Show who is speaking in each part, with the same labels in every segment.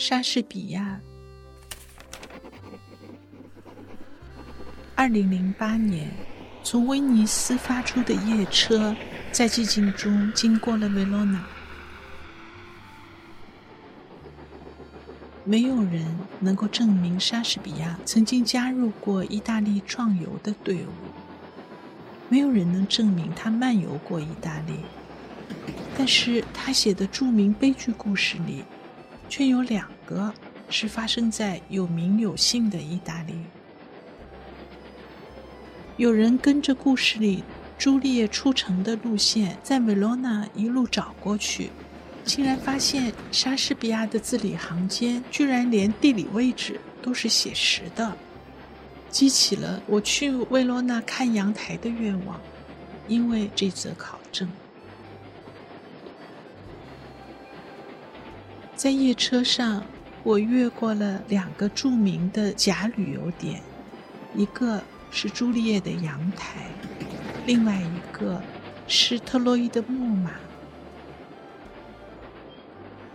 Speaker 1: 莎士比亚。二零零八年，从威尼斯发出的夜车，在寂静中经过了维罗纳。没有人能够证明莎士比亚曾经加入过意大利壮游的队伍，没有人能证明他漫游过意大利。但是他写的著名悲剧故事里，却有两个是发生在有名有姓的意大利。有人跟着故事里朱丽叶出城的路线，在维罗纳一路找过去，竟然发现莎士比亚的字里行间居然连地理位置都是写实的，激起了我去维罗纳看阳台的愿望。因为这则考证，在夜车上，我越过了两个著名的假旅游点，一个。是朱丽叶的阳台，另外一个是特洛伊的木马。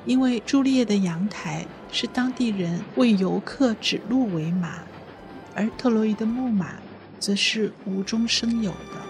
Speaker 1: 因为朱丽叶的阳台是当地人为游客指路为马，而特洛伊的木马则是无中生有的。